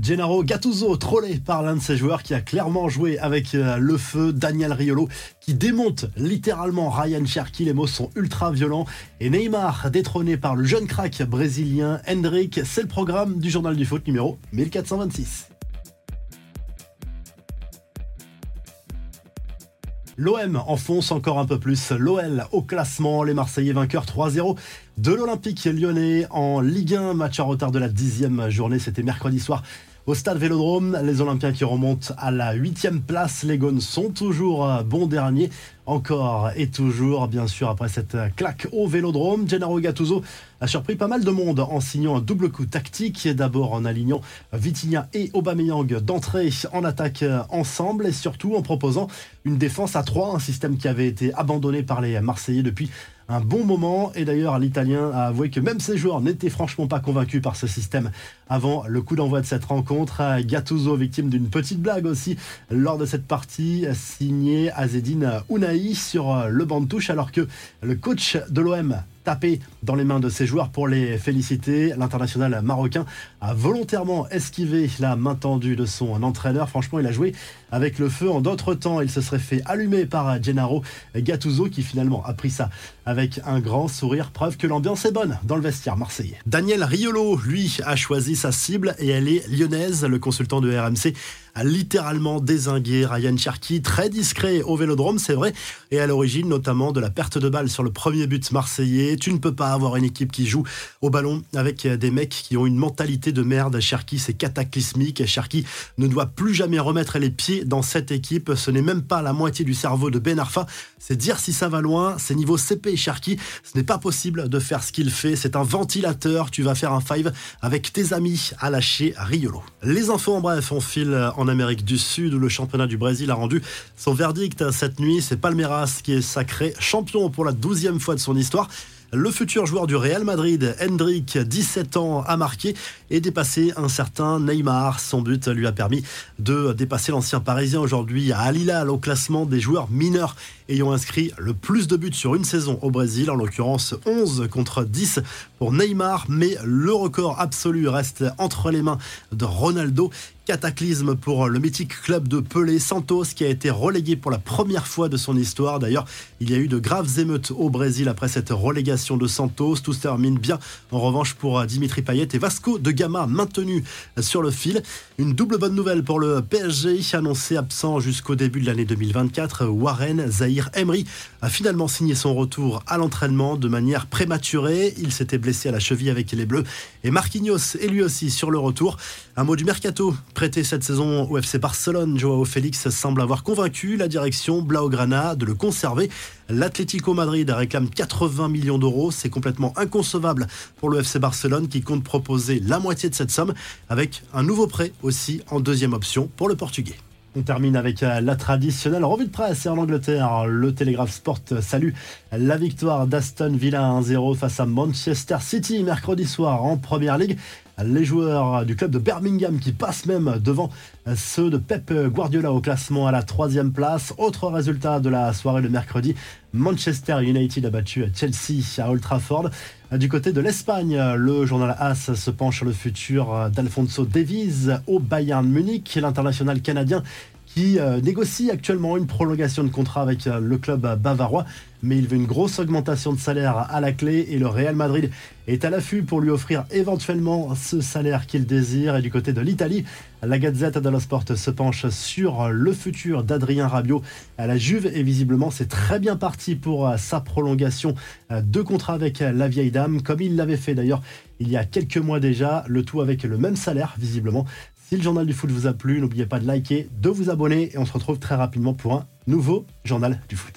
Gennaro Gattuso, trollé par l'un de ses joueurs qui a clairement joué avec euh, le feu, Daniel Riolo, qui démonte littéralement Ryan Cherky. Les mots sont ultra violents. Et Neymar, détrôné par le jeune crack brésilien Hendrik. C'est le programme du journal du foot numéro 1426. L'OM enfonce encore un peu plus l'OL au classement. Les Marseillais vainqueurs 3-0 de l'Olympique lyonnais en Ligue 1. Match en retard de la dixième journée. C'était mercredi soir au stade Vélodrome. Les Olympiens qui remontent à la huitième place. Les Gones sont toujours bons derniers. Encore et toujours, bien sûr, après cette claque au Vélodrome. Gennaro Gattuso a surpris pas mal de monde en signant un double coup tactique. D'abord en alignant Vitinha et Aubameyang d'entrée en attaque ensemble et surtout en proposant une défense à trois, un système qui avait été abandonné par les Marseillais depuis un bon moment. Et d'ailleurs, l'Italien a avoué que même ses joueurs n'étaient franchement pas convaincus par ce système avant le coup d'envoi de cette rencontre. Gattuso, victime d'une petite blague aussi lors de cette partie, signé Azedine Ounaï sur le banc de touche, alors que le coach de l'OM tapé dans les mains de ses joueurs pour les féliciter. L'international marocain a volontairement esquivé la main tendue de son entraîneur. Franchement, il a joué avec le feu. En d'autres temps, il se serait fait allumer par Gennaro Gattuso qui finalement a pris ça avec un grand sourire. Preuve que l'ambiance est bonne dans le vestiaire marseillais. Daniel Riolo, lui, a choisi sa cible et elle est lyonnaise. Le consultant de RMC a littéralement désingué Ryan Cherky, très discret au vélodrome, c'est vrai, et à l'origine notamment de la perte de balle sur le premier but marseillais. Tu ne peux pas avoir une équipe qui joue au ballon avec des mecs qui ont une mentalité de merde. Cherky, c'est cataclysmique. Cherky ne doit plus jamais remettre les pieds dans cette équipe. Ce n'est même pas la moitié du cerveau de Ben Arfa. C'est dire si ça va loin. C'est niveau CP Cherky. Ce n'est pas possible de faire ce qu'il fait. C'est un ventilateur. Tu vas faire un five avec tes amis à lâcher Riolo. Les infos en bref, on file en Amérique du Sud où le championnat du Brésil a rendu son verdict cette nuit. C'est Palmeiras qui est sacré champion pour la douzième fois de son histoire. Le futur joueur du Real Madrid, Hendrik, 17 ans, a marqué et dépassé un certain Neymar. Son but lui a permis de dépasser l'ancien parisien aujourd'hui à Alilal au classement des joueurs mineurs ayant inscrit le plus de buts sur une saison au Brésil, en l'occurrence 11 contre 10 pour Neymar, mais le record absolu reste entre les mains de Ronaldo. Cataclysme pour le mythique club de Pelé Santos qui a été relégué pour la première fois de son histoire. D'ailleurs, il y a eu de graves émeutes au Brésil après cette relégation de Santos. Tout se termine bien en revanche pour Dimitri Payet et Vasco de Gama maintenu sur le fil. Une double bonne nouvelle pour le PSG annoncé absent jusqu'au début de l'année 2024. Warren Zahir Emery a finalement signé son retour à l'entraînement de manière prématurée. Il s'était blessé à la cheville avec les Bleus et Marquinhos est lui aussi sur le retour. Un mot du mercato prêté cette saison au FC Barcelone, Joao Félix semble avoir convaincu la direction Blaugrana de le conserver. L'Atlético Madrid réclame 80 millions d'euros. C'est complètement inconcevable pour le FC Barcelone qui compte proposer la moitié de cette somme avec un nouveau prêt aussi en deuxième option pour le Portugais. On termine avec euh, la traditionnelle revue de presse en Angleterre. Le Telegraph Sport salue la victoire d'Aston Villa 1-0 face à Manchester City mercredi soir en Première Ligue. Les joueurs du club de Birmingham qui passent même devant ceux de Pep Guardiola au classement à la troisième place. Autre résultat de la soirée de mercredi, Manchester United a battu Chelsea à Old Trafford. Du côté de l'Espagne, le journal AS se penche sur le futur d'Alfonso Davies au Bayern Munich. L'international canadien qui euh, négocie actuellement une prolongation de contrat avec euh, le club bavarois, mais il veut une grosse augmentation de salaire à la clé et le Real Madrid est à l'affût pour lui offrir éventuellement ce salaire qu'il désire. Et du côté de l'Italie, la Gazette dello Sport se penche sur le futur d'Adrien Rabiot à la Juve et visiblement c'est très bien parti pour euh, sa prolongation de contrat avec la vieille dame, comme il l'avait fait d'ailleurs il y a quelques mois déjà, le tout avec le même salaire visiblement. Si le journal du foot vous a plu, n'oubliez pas de liker, de vous abonner et on se retrouve très rapidement pour un nouveau journal du foot.